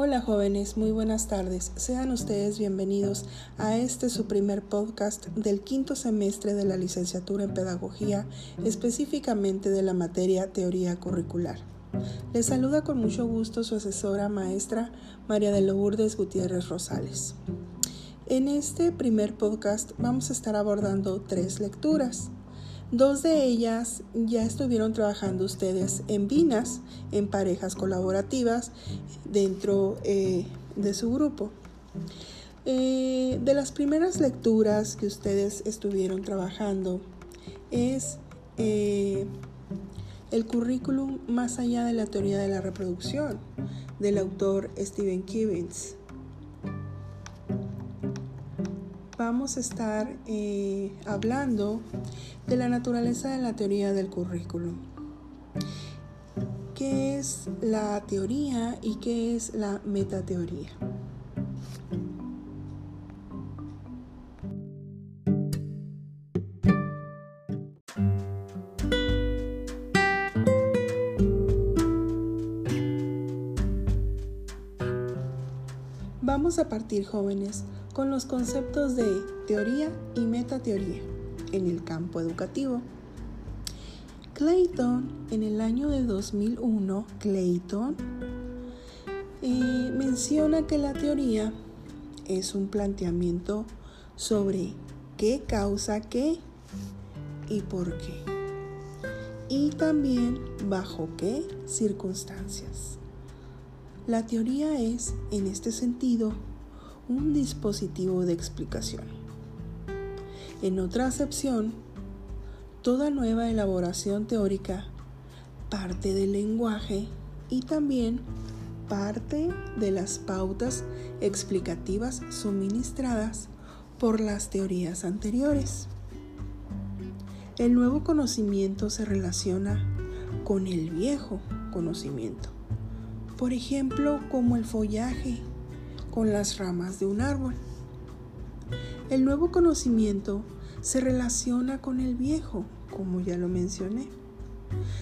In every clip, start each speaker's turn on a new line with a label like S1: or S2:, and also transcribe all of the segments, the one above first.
S1: Hola jóvenes, muy buenas tardes. Sean ustedes bienvenidos a este su primer podcast del quinto semestre de la licenciatura en Pedagogía, específicamente de la materia Teoría Curricular. Les saluda con mucho gusto su asesora maestra María de Lourdes Gutiérrez Rosales. En este primer podcast vamos a estar abordando tres lecturas. Dos de ellas ya estuvieron trabajando ustedes en Vinas, en parejas colaborativas, dentro eh, de su grupo. Eh, de las primeras lecturas que ustedes estuvieron trabajando es eh, el currículum más allá de la teoría de la reproducción del autor Stephen Gibbons. Vamos a estar eh, hablando de la naturaleza de la teoría del currículum. ¿Qué es la teoría y qué es la metateoría? Vamos a partir jóvenes con los conceptos de teoría y metateoría en el campo educativo. Clayton, en el año de 2001, Clayton eh, menciona que la teoría es un planteamiento sobre qué causa qué y por qué. Y también bajo qué circunstancias. La teoría es, en este sentido, un dispositivo de explicación. En otra acepción, toda nueva elaboración teórica parte del lenguaje y también parte de las pautas explicativas suministradas por las teorías anteriores. El nuevo conocimiento se relaciona con el viejo conocimiento, por ejemplo, como el follaje con las ramas de un árbol. El nuevo conocimiento se relaciona con el viejo, como ya lo mencioné.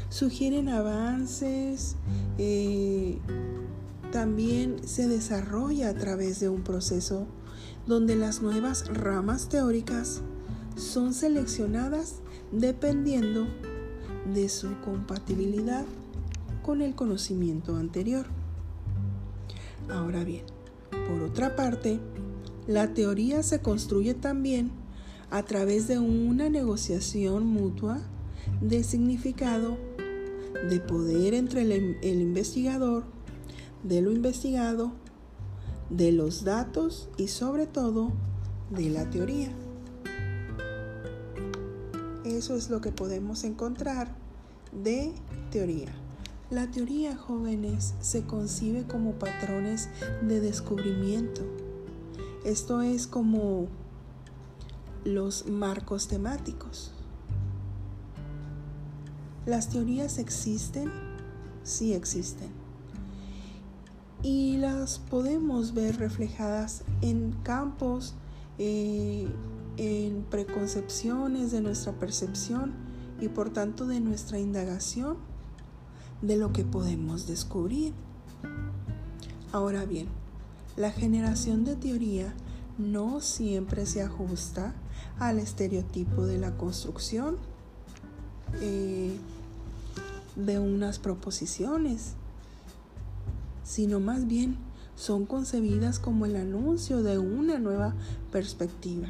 S1: Sugieren avances, eh, también se desarrolla a través de un proceso donde las nuevas ramas teóricas son seleccionadas dependiendo de su compatibilidad con el conocimiento anterior. Ahora bien, por otra parte, la teoría se construye también a través de una negociación mutua de significado, de poder entre el, investigador, de lo investigado, de los datos y sobre todo de la teoría. Eso es lo que podemos encontrar de teoría. La teoría, jóvenes, se concibe como patrones de descubrimiento. Esto es como los marcos temáticos. ¿Las teorías existen? Sí existen. Y las podemos ver reflejadas en campos, eh, en preconcepciones de nuestra percepción y por tanto de nuestra indagación de lo que podemos descubrir. Ahora bien, la generación de teoría no siempre se ajusta al estereotipo de la construcción eh, de unas proposiciones, sino más bien son concebidas como el anuncio de una nueva perspectiva.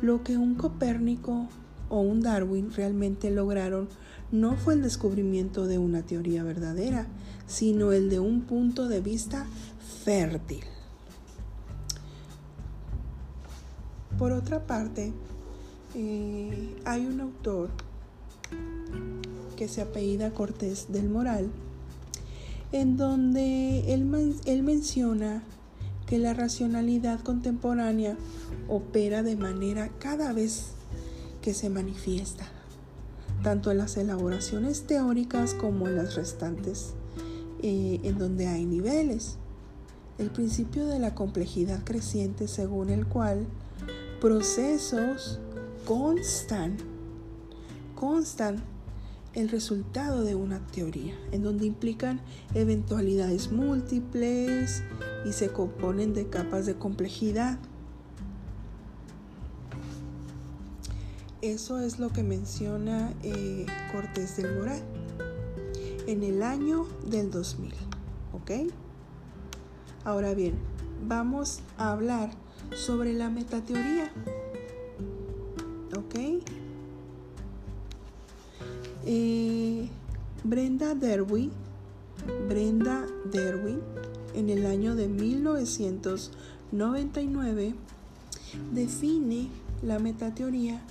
S1: Lo que un Copérnico o un Darwin realmente lograron no fue el descubrimiento de una teoría verdadera, sino el de un punto de vista fértil. Por otra parte, eh, hay un autor que se apellida Cortés del Moral, en donde él, él menciona que la racionalidad contemporánea opera de manera cada vez que se manifiesta tanto en las elaboraciones teóricas como en las restantes, eh, en donde hay niveles. El principio de la complejidad creciente según el cual procesos constan, constan el resultado de una teoría, en donde implican eventualidades múltiples y se componen de capas de complejidad. Eso es lo que menciona eh, Cortés del Moral en el año del 2000. ¿Ok? Ahora bien, vamos a hablar sobre la metateoría. ¿Ok? Eh, Brenda Derwin, Brenda Derwin, en el año de 1999, define la metateoría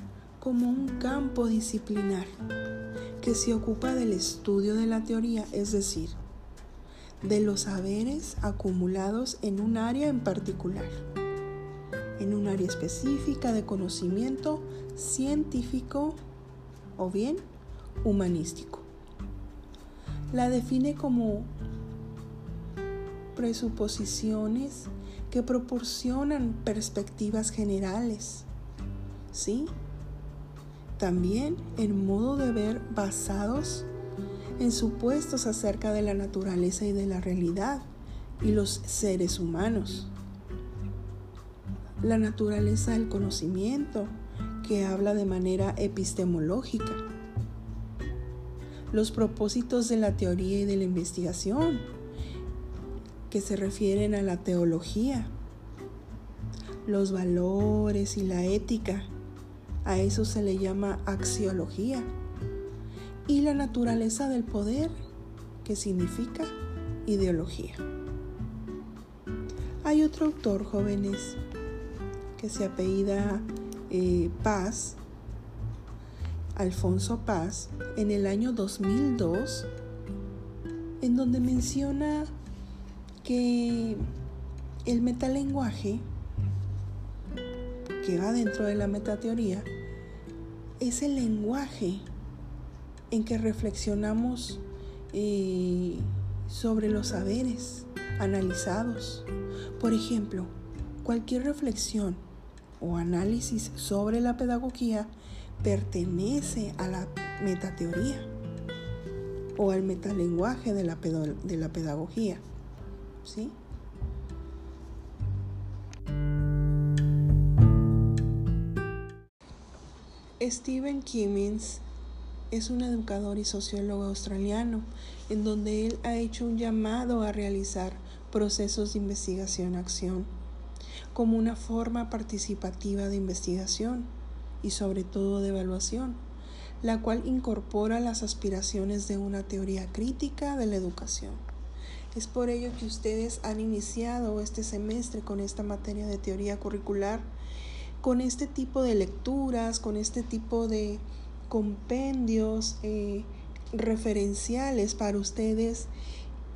S1: como un campo disciplinar que se ocupa del estudio de la teoría, es decir, de los saberes acumulados en un área en particular, en un área específica de conocimiento científico o bien humanístico. La define como presuposiciones que proporcionan perspectivas generales, ¿sí? También en modo de ver basados en supuestos acerca de la naturaleza y de la realidad y los seres humanos. La naturaleza del conocimiento, que habla de manera epistemológica los propósitos de la teoría y de la investigación, que se refieren a la teología, los valores y la ética, a eso se le llama axiología, y la naturaleza del poder, que significa ideología. Hay otro autor, jóvenes, que se apellida eh, Paz, Alfonso Paz en el año 2002, en donde menciona que el metalenguaje, que va dentro de la metateoría, es el lenguaje en que reflexionamos eh, sobre los saberes analizados. Por ejemplo, cualquier reflexión o análisis sobre la pedagogía pertenece a la metateoría o al metalenguaje de la, de la pedagogía. ¿Sí? Stephen Kimmins es un educador y sociólogo australiano en donde él ha hecho un llamado a realizar procesos de investigación-acción como una forma participativa de investigación y sobre todo de evaluación, la cual incorpora las aspiraciones de una teoría crítica de la educación. Es por ello que ustedes han iniciado este semestre con esta materia de teoría curricular, con este tipo de lecturas, con este tipo de compendios eh, referenciales para ustedes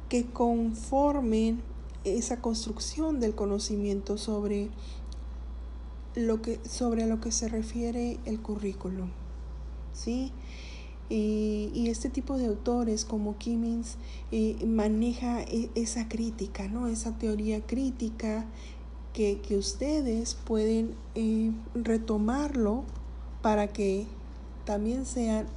S1: que conformen esa construcción del conocimiento sobre lo que, sobre lo que se refiere el currículum. ¿sí? Y, este tipo de autores como Kimmins eh, maneja e, esa crítica, ¿no? esa teoría crítica que, ustedes pueden eh, retomarlo para que también sean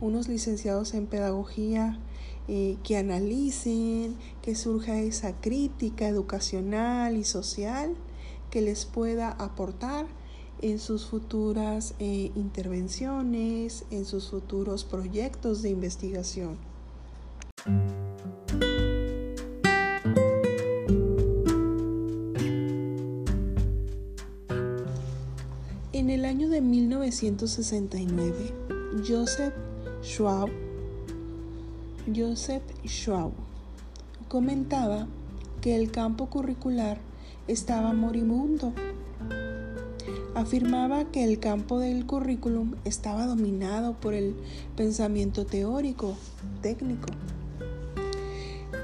S1: unos licenciados en pedagogía eh, que analicen, que surja esa crítica educacional y social que les pueda aportar en sus futuras eh, intervenciones, en sus futuros proyectos de investigación. El año de 1969, Joseph Schwab, Joseph comentaba que el campo curricular estaba moribundo. Afirmaba que el campo del currículum estaba dominado por el pensamiento teórico, técnico.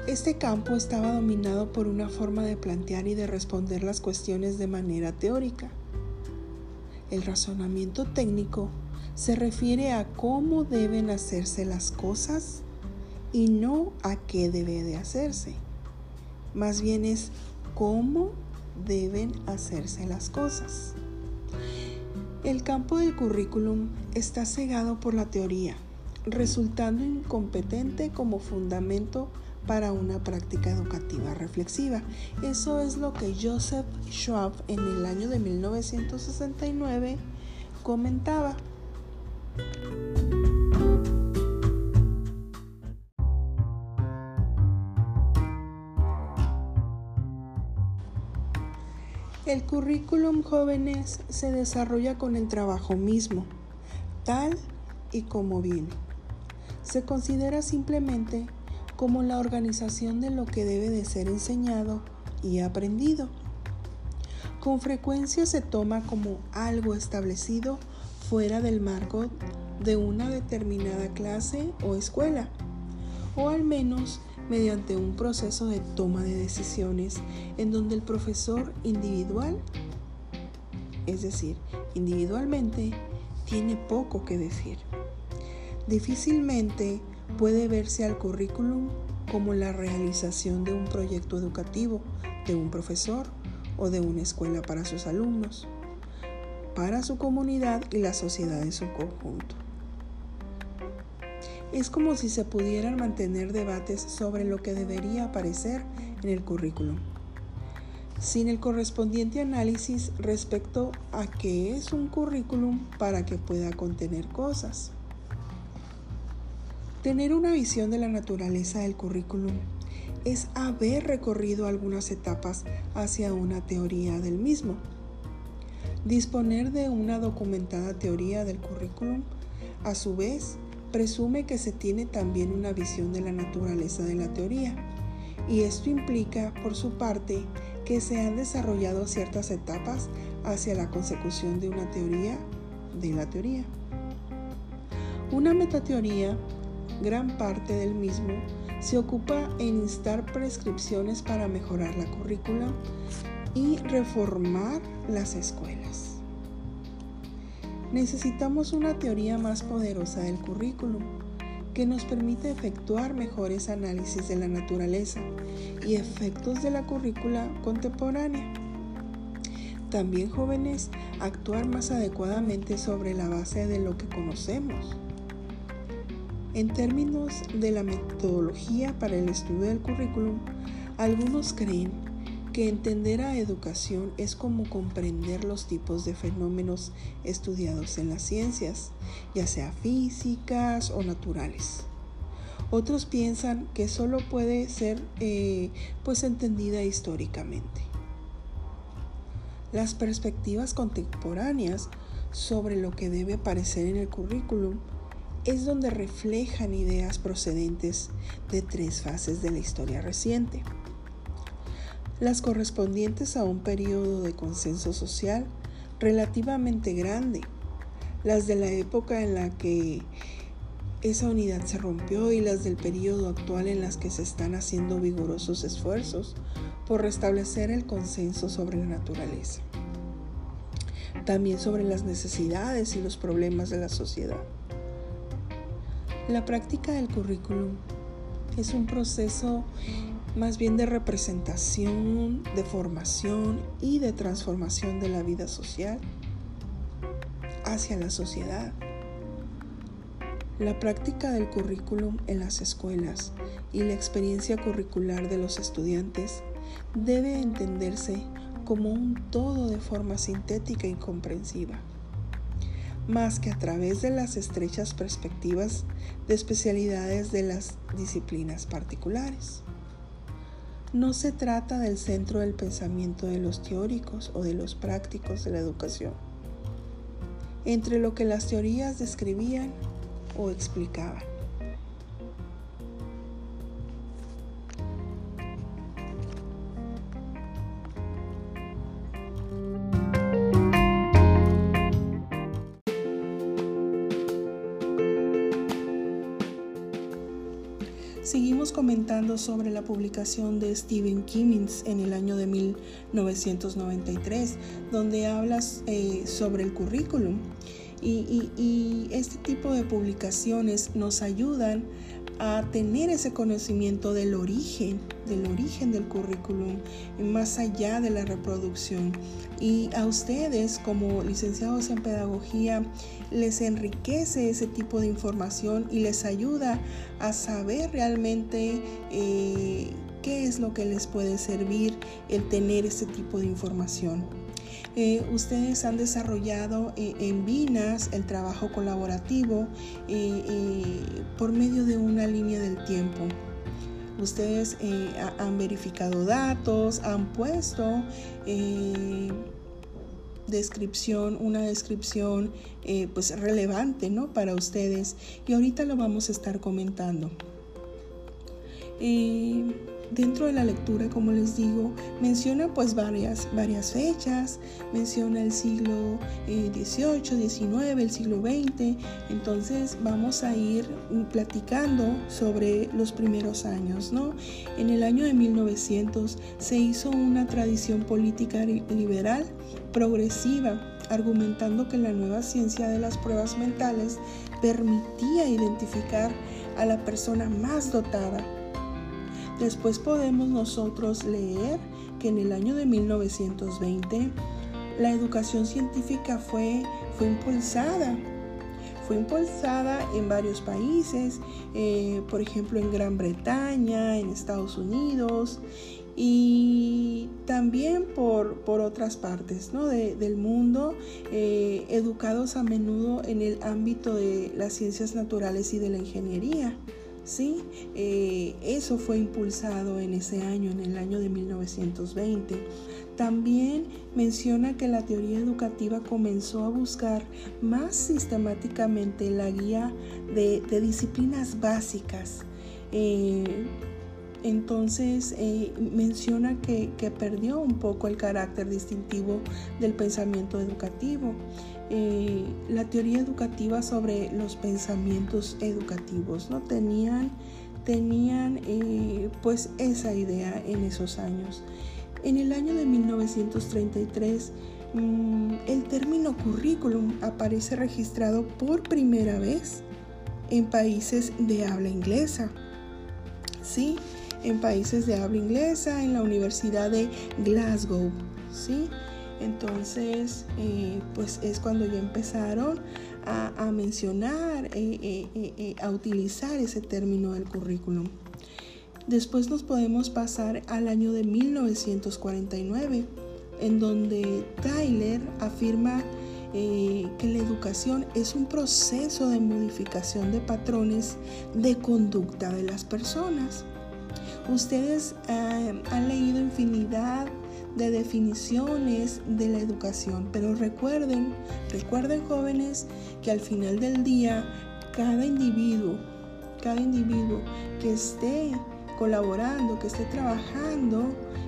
S1: Este campo estaba dominado por una forma de plantear y de responder las cuestiones de manera teórica. El razonamiento técnico se refiere a cómo deben hacerse las cosas y no a qué debe de hacerse. Más bien es cómo deben hacerse las cosas. El campo del currículum está cegado por la teoría, resultando incompetente como fundamento para una práctica educativa reflexiva. Eso es lo que Joseph Schwab en el año de 1969 comentaba. El currículum jóvenes se desarrolla con el trabajo mismo, tal y como viene. Se considera simplemente como la organización de lo que debe de ser enseñado y aprendido. Con frecuencia se toma como algo establecido fuera del marco de una determinada clase o escuela, o al menos mediante un proceso de toma de decisiones en donde el profesor individual, es decir, individualmente, tiene poco que decir. Difícilmente puede verse al currículum como la realización de un proyecto educativo de un profesor o de una escuela para sus alumnos, para su comunidad y la sociedad en su conjunto. Es como si se pudieran mantener debates sobre lo que debería aparecer en el currículum, sin el correspondiente análisis respecto a qué es un currículum para que pueda contener cosas. Tener una visión de la naturaleza del currículum es haber recorrido algunas etapas hacia una teoría del mismo. Disponer de una documentada teoría del currículum, a su vez, presume que se tiene también una visión de la naturaleza de la teoría, y esto implica, por su parte, que se han desarrollado ciertas etapas hacia la consecución de una teoría de la teoría. Una metateoría gran parte del mismo se ocupa en instar prescripciones para mejorar la currícula y reformar las escuelas. Necesitamos una teoría más poderosa del currículum que nos permita efectuar mejores análisis de la naturaleza y efectos de la currícula contemporánea. También jóvenes, actuar más adecuadamente sobre la base de lo que conocemos en términos de la metodología para el estudio del currículum, algunos creen que entender a educación es como comprender los tipos de fenómenos estudiados en las ciencias, ya sea físicas o naturales. Otros piensan que solo puede ser eh, pues entendida históricamente. Las perspectivas contemporáneas sobre lo que debe aparecer en el currículum es donde reflejan ideas procedentes de tres fases de la historia reciente. Las correspondientes a un periodo de consenso social relativamente grande, las de la época en la que esa unidad se rompió y las del periodo actual en las que se están haciendo vigorosos esfuerzos por restablecer el consenso sobre la naturaleza. También sobre las necesidades y los problemas de la sociedad. La práctica del currículum es un proceso más bien de representación, de formación y de transformación de la vida social hacia la sociedad. La práctica del currículum en las escuelas y la experiencia curricular de los estudiantes debe entenderse como un todo de forma sintética y comprensiva más que a través de las estrechas perspectivas de especialidades de las disciplinas particulares. No se trata del centro del pensamiento de los teóricos o de los prácticos de la educación, entre lo que las teorías describían o explicaban. Sobre la publicación de Stephen Kimmins en el año de 1993, donde hablas eh, sobre el currículum. Y, y, este tipo de publicaciones nos ayudan a tener ese conocimiento del origen, del origen del currículum, más allá de la reproducción. Y a ustedes como licenciados en pedagogía les enriquece ese tipo de información y les ayuda a saber realmente eh, qué es lo que les puede servir el tener ese tipo de información. Eh, ustedes han desarrollado eh, en Vinas el trabajo colaborativo eh, por medio de una línea del tiempo. Ustedes han verificado datos, han puesto descripción, una descripción pues relevante ¿no? para ustedes y ahorita lo vamos a estar comentando. Dentro de la lectura, como les digo, menciona pues varias, varias fechas, menciona el siglo XVIII, eh, XIX, el siglo XX, entonces vamos a ir platicando sobre los primeros años, ¿no? En el año de 1900 se hizo una tradición política liberal progresiva, argumentando que la nueva ciencia de las pruebas mentales permitía identificar a la persona más dotada Después podemos nosotros leer que en el año de 1920 la educación científica fue, fue impulsada. Fue impulsada en varios países, eh, por ejemplo en Gran Bretaña, en Estados Unidos y también por, por otras partes ¿no? del mundo, eh, educados a menudo en el ámbito de las ciencias naturales y de la ingeniería. ¿Sí? Eh, eso fue impulsado en ese año, en el año de 1920. También menciona que la teoría educativa comenzó a buscar más sistemáticamente la guía de, disciplinas básicas. Eh, entonces eh, menciona que, que, perdió un poco el carácter distintivo del pensamiento educativo. Eh, la teoría educativa sobre los pensamientos educativos, ¿no? Tenían, tenían eh, pues esa idea en esos años. En el año de 1933, mm, el término currículum aparece registrado por primera vez en países de habla inglesa. Sí, en países de habla inglesa, en la Universidad de Glasgow. ¿sí? Entonces, eh, pues es cuando ya empezaron a, mencionar, eh, eh, a utilizar ese término del currículum. Después nos podemos pasar al año de 1949, en donde Tyler afirma que la educación es un proceso de modificación de patrones de conducta de las personas. Ustedes han leído infinidad de definiciones de la educación, pero recuerden, recuerden jóvenes que al final del día cada individuo, cada individuo que esté colaborando, que esté trabajando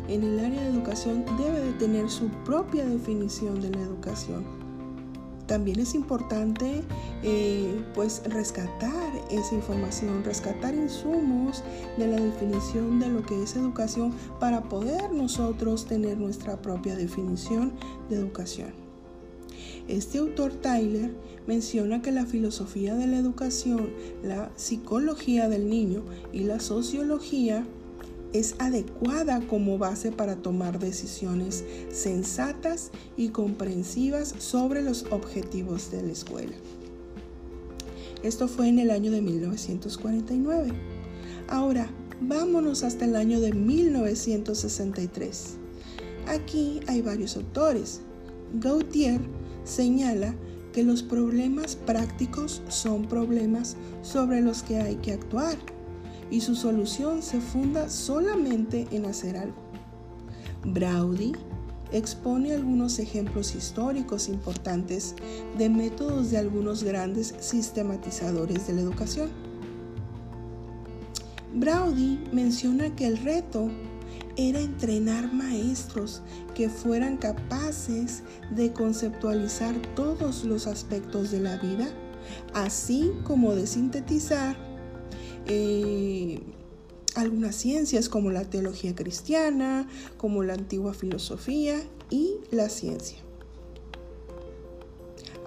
S1: en el área de educación debe de tener su propia definición de la educación. También es importante eh, pues rescatar esa información, rescatar insumos de la definición de lo que es educación para poder nosotros tener nuestra propia definición de educación. Este autor Tyler menciona que la filosofía de la educación, la psicología del niño y la sociología es adecuada como base para tomar decisiones sensatas y comprensivas sobre los objetivos de la escuela. Esto fue en el año de 1949. Ahora, vámonos hasta el año de 1963. Aquí hay varios autores. Gautier señala que los problemas prácticos son problemas sobre los que hay que actuar y su solución se funda solamente en hacer algo. Braudy expone algunos ejemplos históricos importantes de métodos de algunos grandes sistematizadores de la educación. Braudy menciona que el reto era entrenar maestros que fueran capaces de conceptualizar todos los aspectos de la vida, así como de sintetizar eh, algunas ciencias como la teología cristiana, como la antigua filosofía y la ciencia.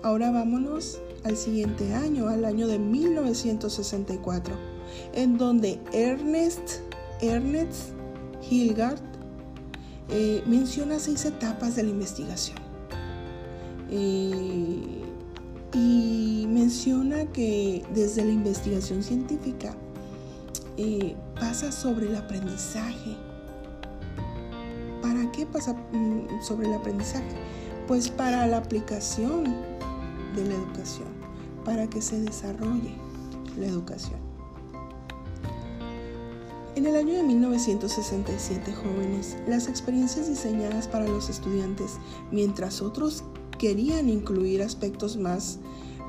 S1: Ahora vámonos al siguiente año, al año de 1964, en donde Ernest, Ernest Hilgard eh, menciona seis etapas de la investigación. Eh, y menciona que desde la investigación científica eh, pasa sobre el aprendizaje. ¿Para qué pasa mm, sobre el aprendizaje? Pues para la aplicación de la educación, para que se desarrolle la educación. En el año de 1967, jóvenes, las experiencias diseñadas para los estudiantes, mientras otros querían incluir aspectos más,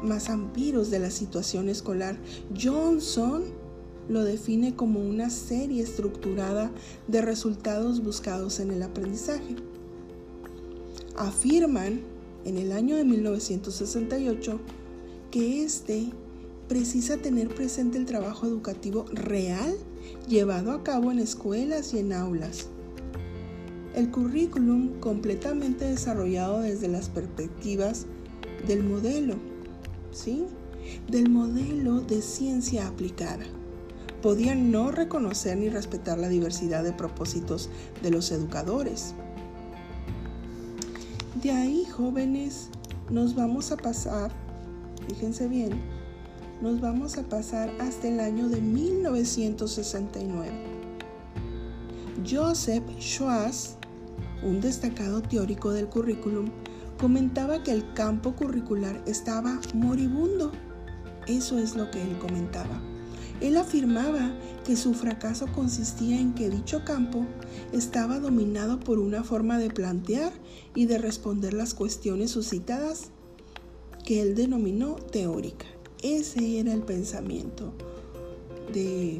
S1: más amplios de la situación escolar, Johnson lo define como una serie estructurada de resultados buscados en el aprendizaje. Afirman en el año de 1968 que este precisa tener presente el trabajo educativo real llevado a cabo en escuelas y en aulas. El currículum completamente desarrollado desde las perspectivas del modelo, ¿sí? Del modelo de ciencia aplicada. Podía no reconocer ni respetar la diversidad de propósitos de los educadores. De ahí, jóvenes, nos vamos a pasar, fíjense bien, nos vamos a pasar hasta el año de 1969. Joseph Schwartz, un destacado teórico del currículum, comentaba que el campo curricular estaba moribundo. Eso es lo que él comentaba. Él afirmaba que su fracaso consistía en que dicho campo estaba dominado por una forma de plantear y de responder las cuestiones suscitadas que él denominó teórica. Ese era el pensamiento de,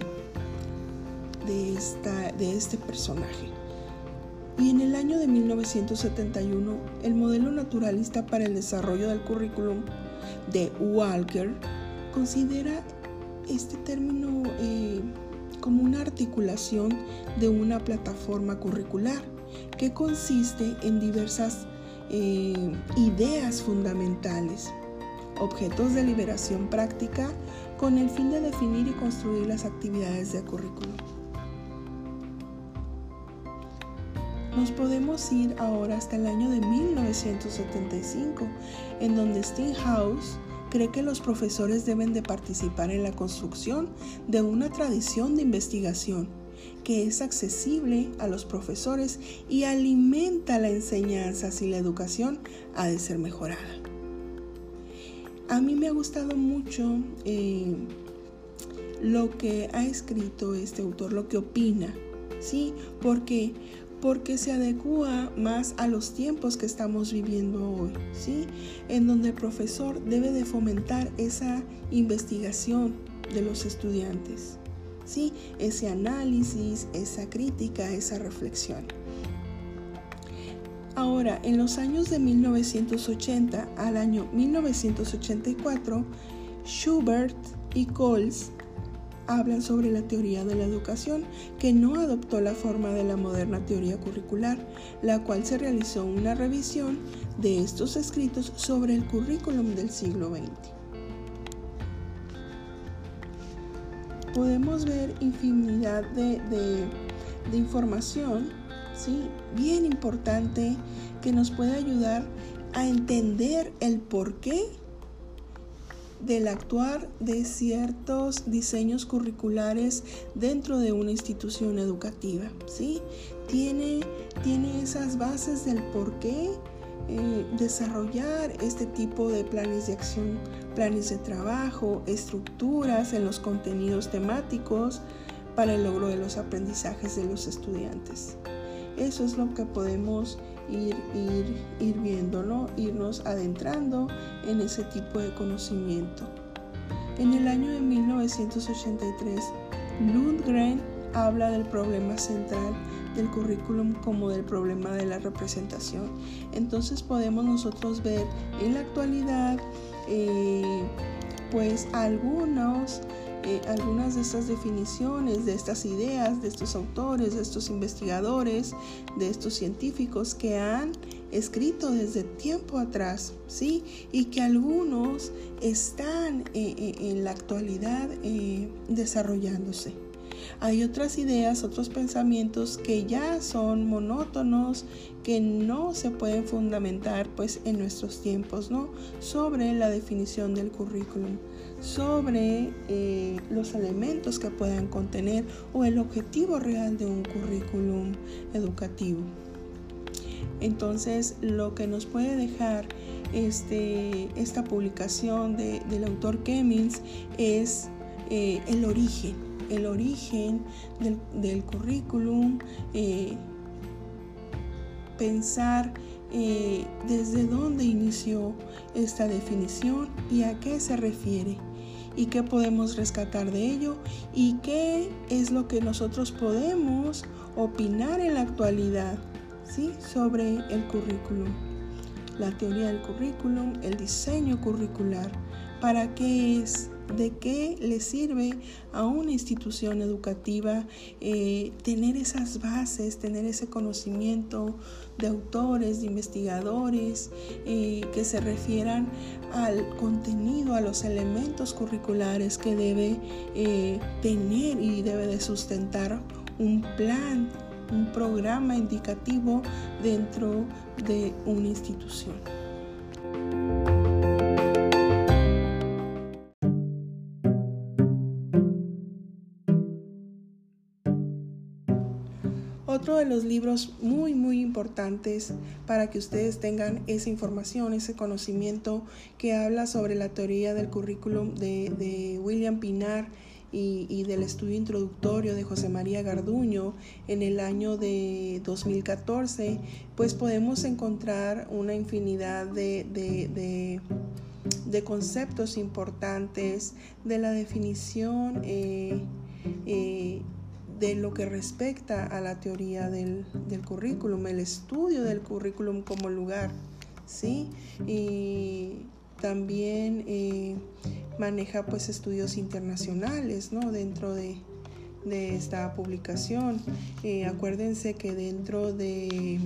S1: de, esta, de este personaje. Y en el año de 1971, el modelo naturalista para el desarrollo del currículum de Walker considera este término eh, como una articulación de una plataforma curricular que consiste en diversas eh, ideas fundamentales objetos de liberación práctica con el fin de definir y construir las actividades de currículum. Nos podemos ir ahora hasta el año de 1975, en donde House cree que los profesores deben de participar en la construcción de una tradición de investigación que es accesible a los profesores y alimenta la enseñanza si la educación ha de ser mejorada. A mí me ha gustado mucho eh, lo que ha escrito este autor, lo que opina, ¿sí? Porque porque se adecua más a los tiempos que estamos viviendo hoy, ¿sí? En donde el profesor debe de fomentar esa investigación de los estudiantes, ¿sí? Ese análisis, esa crítica, esa reflexión. Ahora, en los años de 1980 al año 1984, Schubert y Coles hablan sobre la teoría de la educación, que no adoptó la forma de la moderna teoría curricular, la cual se realizó una revisión de estos escritos sobre el currículum del siglo XX. Podemos ver infinidad de, información ¿sí? Bien importante que nos puede ayudar a entender el porqué del actuar de ciertos diseños curriculares dentro de una institución educativa, ¿sí? Tiene, tiene esas bases del por qué eh, desarrollar este tipo de planes de acción, planes de trabajo, estructuras en los contenidos temáticos para el logro de los aprendizajes de los estudiantes. Eso es lo que podemos ir, ir, ir viendo, ¿no? Irnos adentrando en ese tipo de conocimiento. En el año de 1983, Lundgren habla del problema central del currículum como del problema de la representación. Entonces podemos nosotros ver en la actualidad eh, pues algunos eh, algunas de estas definiciones, de estas ideas, de estos autores, de estos investigadores, de estos científicos que han escrito desde tiempo atrás, ¿sí? Y que algunos están eh, eh, en la actualidad desarrollándose. Hay otras ideas, otros pensamientos que ya son monótonos, que no se pueden fundamentar pues en nuestros tiempos, ¿no? Sobre la definición del currículum sobre eh, los elementos que puedan contener o el objetivo real de un currículum educativo. Entonces, lo que nos puede dejar este, esta publicación del autor Kemmins es eh, el origen, el origen del, currículum, eh, pensar desde dónde inició esta definición y a qué se refiere y qué podemos rescatar de ello y qué es lo que nosotros podemos opinar en la actualidad ¿sí? sobre el currículum, la teoría del currículum, el diseño curricular, para qué es de qué le sirve a una institución educativa eh, tener esas bases, tener ese conocimiento de autores, de investigadores eh, que se refieran al contenido, a los elementos curriculares que debe eh, tener y debe de sustentar un plan, un programa indicativo dentro de una institución. De los libros muy muy importantes para que ustedes tengan esa información, ese conocimiento que habla sobre la teoría del currículum de, William Pinar y, del estudio introductorio de José María Garduño en el año de 2014, pues podemos encontrar una infinidad de, conceptos importantes de la definición eh, eh, de lo que respecta a la teoría del, currículum, el estudio del currículum como lugar, ¿sí? Y también eh, maneja pues estudios internacionales, ¿no? Dentro de, esta publicación. Eh, acuérdense que dentro de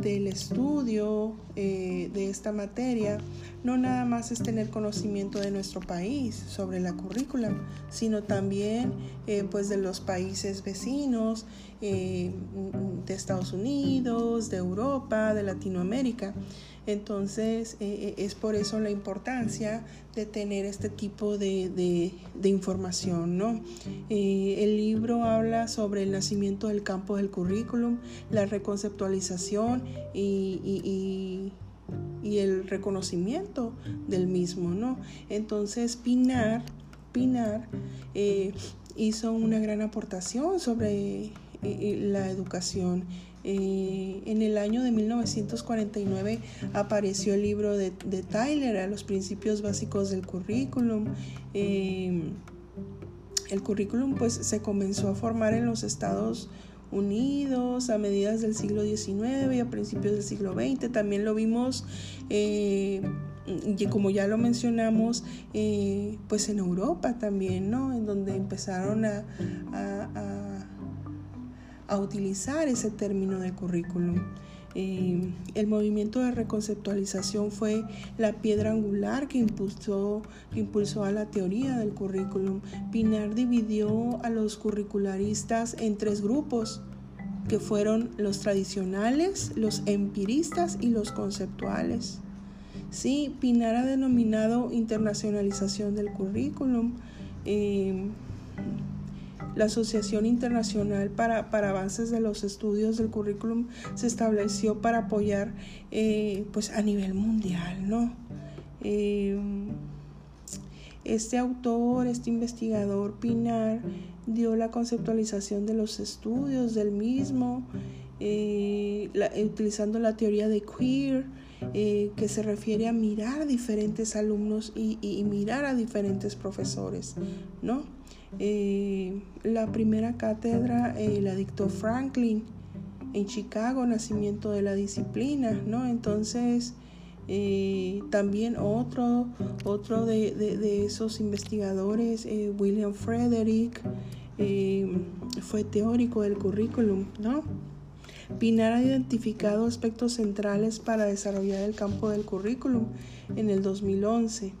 S1: del estudio eh, de esta materia no nada más es tener conocimiento de nuestro país sobre la currícula, sino también eh, pues de los países vecinos, eh, de Estados Unidos, de Europa, de Latinoamérica. Entonces eh, es por eso la importancia de tener este tipo de, información. ¿no? el libro habla sobre el nacimiento del campo del currículum, la reconceptualización y y el reconocimiento del mismo, ¿no? Entonces Pinar, Pinar eh, hizo una gran aportación sobre eh, eh, la educación. En el año de 1949 apareció el libro de, de Tyler a los principios básicos del currículum. el currículum pues se comenzó a formar en los Estados Unidos a medidas del siglo XIX y a principios del siglo XX. También lo vimos, eh, y como ya lo mencionamos, eh, pues en Europa también, ¿no? En donde empezaron a, utilizar ese término de currículum. Eh, el movimiento de reconceptualización fue la piedra angular que impulsó, que impulsó a la teoría del currículum. Pinar dividió a los curricularistas en tres grupos que fueron los tradicionales, los empiristas y los conceptuales. Sí, Pinar ha denominado internacionalización del currículum. Eh, la Asociación Internacional para, Avances de los Estudios del Currículum se estableció para apoyar eh, pues a nivel mundial, ¿no? Eh, este autor, este investigador Pinar, dio la conceptualización de los estudios del mismo, eh, utilizando la teoría de queer, que se refiere a mirar diferentes alumnos y, y mirar a diferentes profesores, ¿no? Eh, la primera cátedra eh, la dictó Franklin en Chicago, nacimiento de la disciplina, ¿no? Entonces, Eh, también otro, otro de, esos investigadores, eh, William Frederick, fue teórico del currículum, ¿no? Pinar ha identificado aspectos centrales para desarrollar el campo del currículum en el 2011.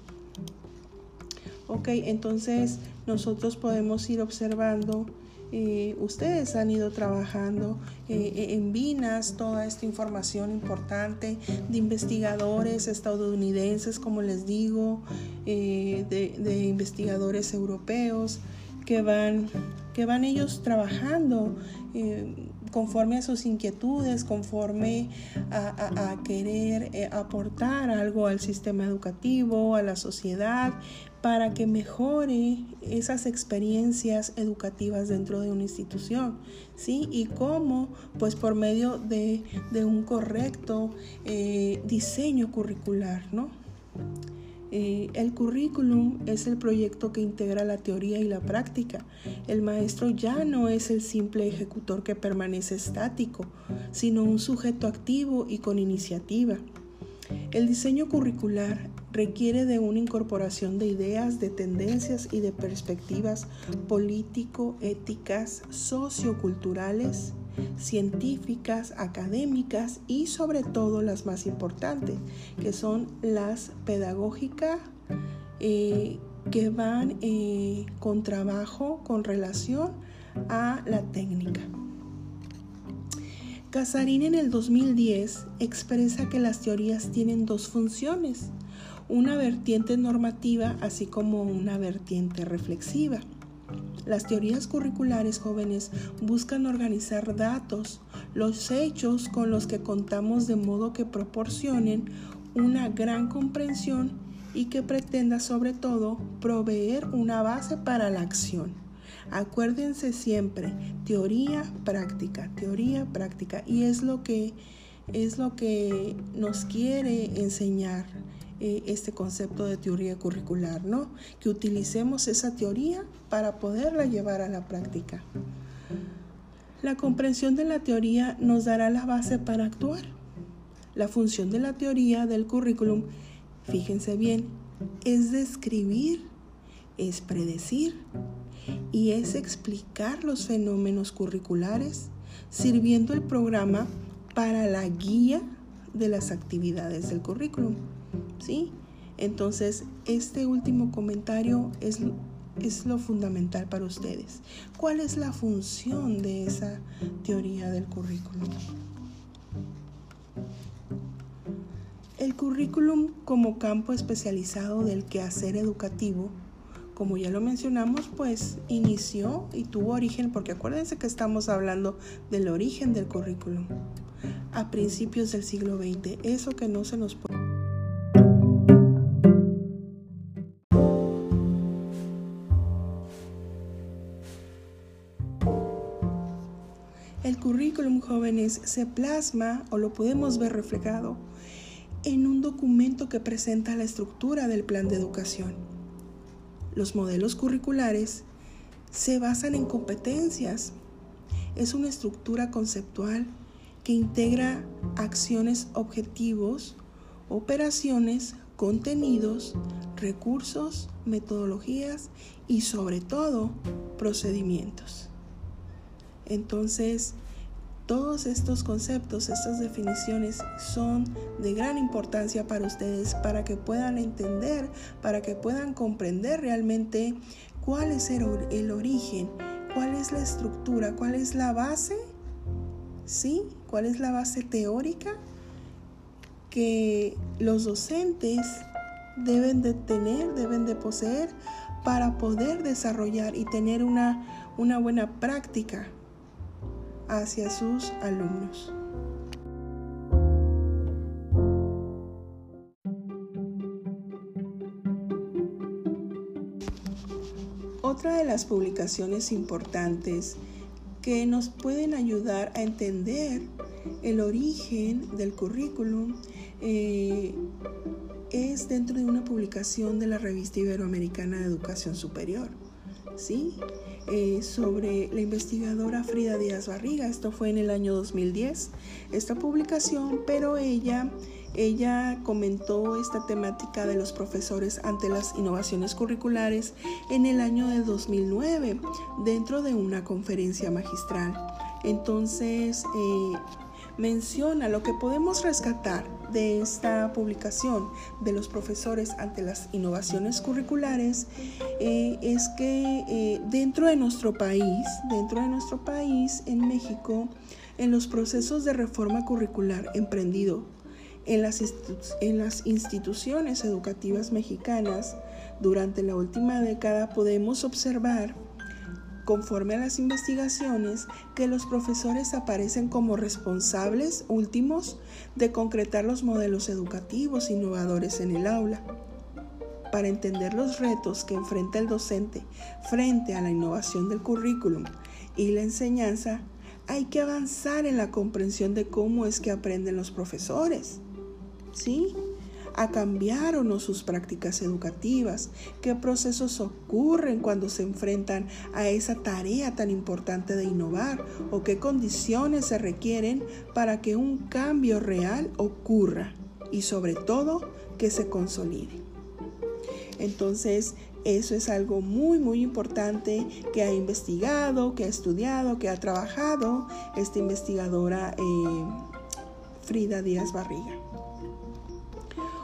S1: Ok, entonces nosotros podemos ir observando eh, ustedes han ido trabajando eh, en Vinas toda esta información importante de investigadores estadounidenses, como les digo, eh, de, investigadores europeos que van, que van ellos trabajando conforme a sus inquietudes, conforme a, querer eh, aportar algo al sistema educativo, a la sociedad, para que mejore esas experiencias educativas dentro de una institución, ¿sí? Y cómo, pues por medio de, un correcto eh, diseño curricular, ¿no? Eh, el currículum es el proyecto que integra la teoría y la práctica. El maestro ya no es el simple ejecutor que permanece estático, sino un sujeto activo y con iniciativa. El diseño curricular requiere de una incorporación de ideas, de tendencias y de perspectivas político, éticas, socioculturales, científicas, académicas y sobre todo las más importantes, que son las pedagógicas eh, que van eh, con trabajo, con relación a la técnica. Casarín en el 2010 expresa que las teorías tienen dos funciones, una vertiente normativa así como una vertiente reflexiva. Las teorías curriculares jóvenes buscan organizar datos, los hechos con los que contamos de modo que proporcionen una gran comprensión y que pretenda sobre todo proveer una base para la acción. Acuérdense siempre, teoría, práctica, teoría, práctica. Y es lo que, es lo que nos quiere enseñar eh, este concepto de teoría curricular, ¿no? Que utilicemos esa teoría para poderla llevar a la práctica. La comprensión de la teoría nos dará la base para actuar. La función de la teoría del currículum, fíjense bien, es describir, es predecir y es explicar los fenómenos curriculares, sirviendo el programa para la guía de las actividades del currículum. ¿Sí? Entonces, este último comentario es, es lo fundamental para ustedes. ¿Cuál es la función de esa teoría del currículum? El currículum como campo especializado del quehacer educativo, como ya lo mencionamos, pues inició y tuvo origen, porque acuérdense que estamos hablando del origen del currículum a principios del siglo XX, eso que no se nos puede... se plasma o lo podemos ver reflejado en un documento que presenta la estructura del plan de educación. Los modelos curriculares se basan en competencias. Es una estructura conceptual que integra acciones, objetivos, operaciones, contenidos, recursos, metodologías y sobre todo procedimientos. Entonces, todos estos conceptos, estas definiciones son de gran importancia para ustedes, para que puedan entender, para que puedan comprender realmente cuál es el, origen, cuál es la estructura, cuál es la base, ¿sí? ¿Cuál es la base teórica que los docentes deben de tener, deben de poseer para poder desarrollar y tener una, una buena práctica hacia sus alumnos. Otra de las publicaciones importantes que nos pueden ayudar a entender el origen del currículum eh, es dentro de una publicación de la revista iberoamericana de educación superior. ¿sí? Eh, sobre la investigadora Frida Díaz Barriga. Esto fue en el año 2010, esta publicación, pero ella, ella comentó esta temática de los profesores ante las innovaciones curriculares en el año de 2009 dentro de una conferencia magistral. Entonces, eh, menciona lo que podemos rescatar de esta publicación de los profesores ante las innovaciones curriculares eh, es que eh, dentro de nuestro país, dentro de nuestro país, en México, en los procesos de reforma curricular emprendido en las, en las instituciones educativas mexicanas durante la última década podemos observar conforme a las investigaciones, que los profesores aparecen como responsables últimos de concretar los modelos educativos innovadores en el aula. Para entender los retos que enfrenta el docente frente a la innovación del currículum y la enseñanza, hay que avanzar en la comprensión de cómo es que aprenden los profesores. ¿Sí? A cambiar o no sus prácticas educativas, qué procesos ocurren cuando se enfrentan a esa tarea tan importante de innovar o qué condiciones se requieren para que un cambio real ocurra y sobre todo que se consolide. Entonces, eso es algo muy, muy importante que ha investigado, que ha estudiado, que ha trabajado esta investigadora eh, Frida Díaz Barriga.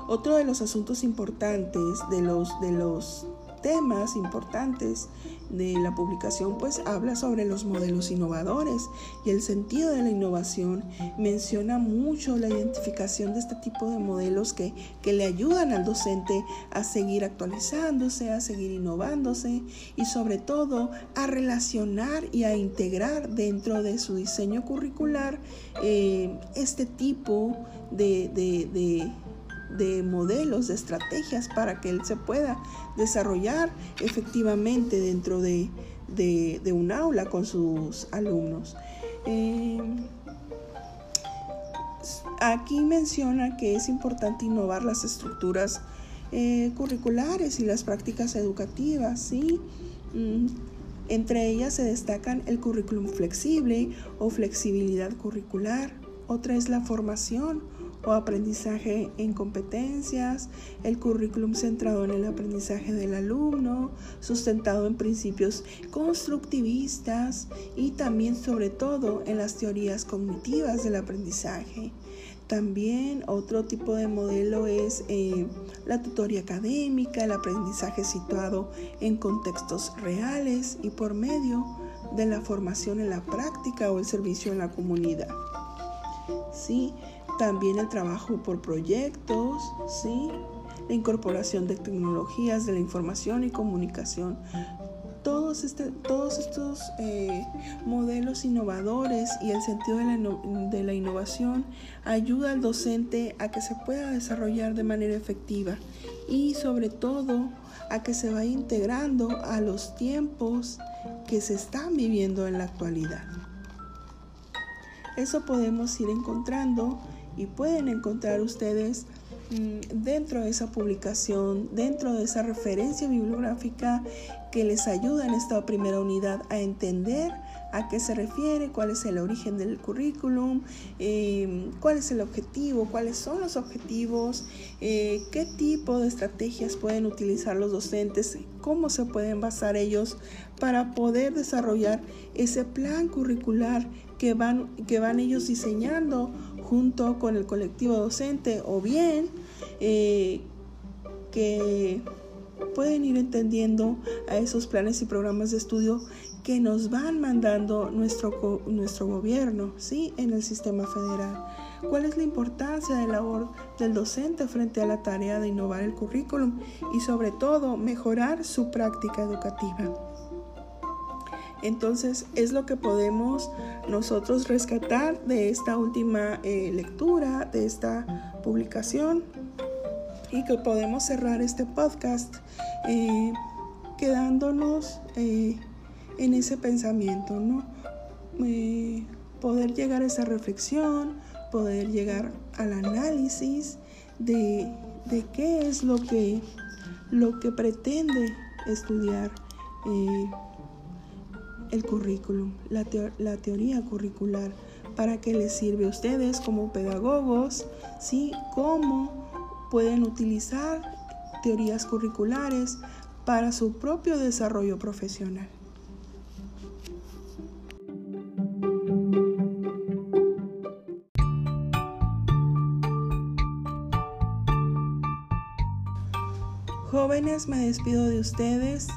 S1: Otro de los asuntos importantes, de los, de los temas importantes de la publicación, pues habla sobre los modelos innovadores y el sentido de la innovación. Menciona mucho la identificación de este tipo de modelos que, que le ayudan al docente a seguir actualizándose, a seguir innovándose y sobre todo a relacionar y a integrar dentro de su diseño curricular eh, este tipo de, de de modelos, de estrategias para que él se pueda desarrollar efectivamente dentro de, un aula con sus alumnos. Eh, aquí menciona que es importante innovar las estructuras eh, curriculares y las prácticas educativas, ¿sí? Mm, entre ellas se destacan el currículum flexible o flexibilidad curricular. Otra es la formación o aprendizaje en competencias, el currículum centrado en el aprendizaje del alumno, sustentado en principios constructivistas y también sobre todo en las teorías cognitivas del aprendizaje. También otro tipo de modelo es eh, la tutoría académica, el aprendizaje situado en contextos reales y por medio de la formación en la práctica o el servicio en la comunidad. Sí, también el trabajo por proyectos, ¿sí? la incorporación de tecnologías de la información y comunicación. Todos, este, todos estos eh, modelos innovadores y el sentido de la, de la innovación ayuda al docente a que se pueda desarrollar de manera efectiva y sobre todo a que se vaya integrando a los tiempos que se están viviendo en la actualidad. Eso podemos ir encontrando y pueden encontrar ustedes mm, dentro de esa publicación, dentro de esa referencia bibliográfica que les ayuda en esta primera unidad a entender a qué se refiere, cuál es el origen del currículum, em, cuál es el objetivo, cuáles son los objetivos, eh, qué tipo de estrategias pueden utilizar los docentes, cómo se pueden basar ellos para poder desarrollar ese plan curricular que van, que van ellos diseñando junto con el colectivo docente o bien eh, que pueden ir entendiendo a esos planes y programas de estudio que nos van mandando nuestro, nuestro gobierno ¿sí? en el sistema federal. ¿Cuál es la importancia de la labor del docente frente a la tarea de innovar el currículum y sobre todo mejorar su práctica educativa? Entonces es lo que podemos nosotros rescatar de esta última eh, lectura, de esta publicación y que podemos cerrar este podcast eh, quedándonos eh, en ese pensamiento, ¿no? poder llegar a esa reflexión, poder llegar al análisis de, de qué es lo que, lo que pretende estudiar el currículum, la, teoría curricular, para que les sirve a ustedes como pedagogos, ¿sí? Cómo pueden utilizar teorías curriculares para su propio desarrollo profesional. Jóvenes, me despido de ustedes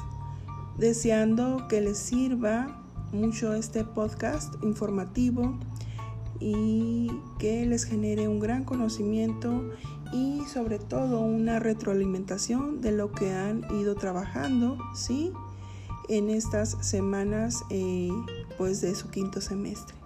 S1: deseando que les sirva mucho este podcast informativo y que les genere un gran conocimiento y sobre todo una retroalimentación de lo que han ido trabajando, ¿sí? En estas semanas eh, pues de su quinto semestre.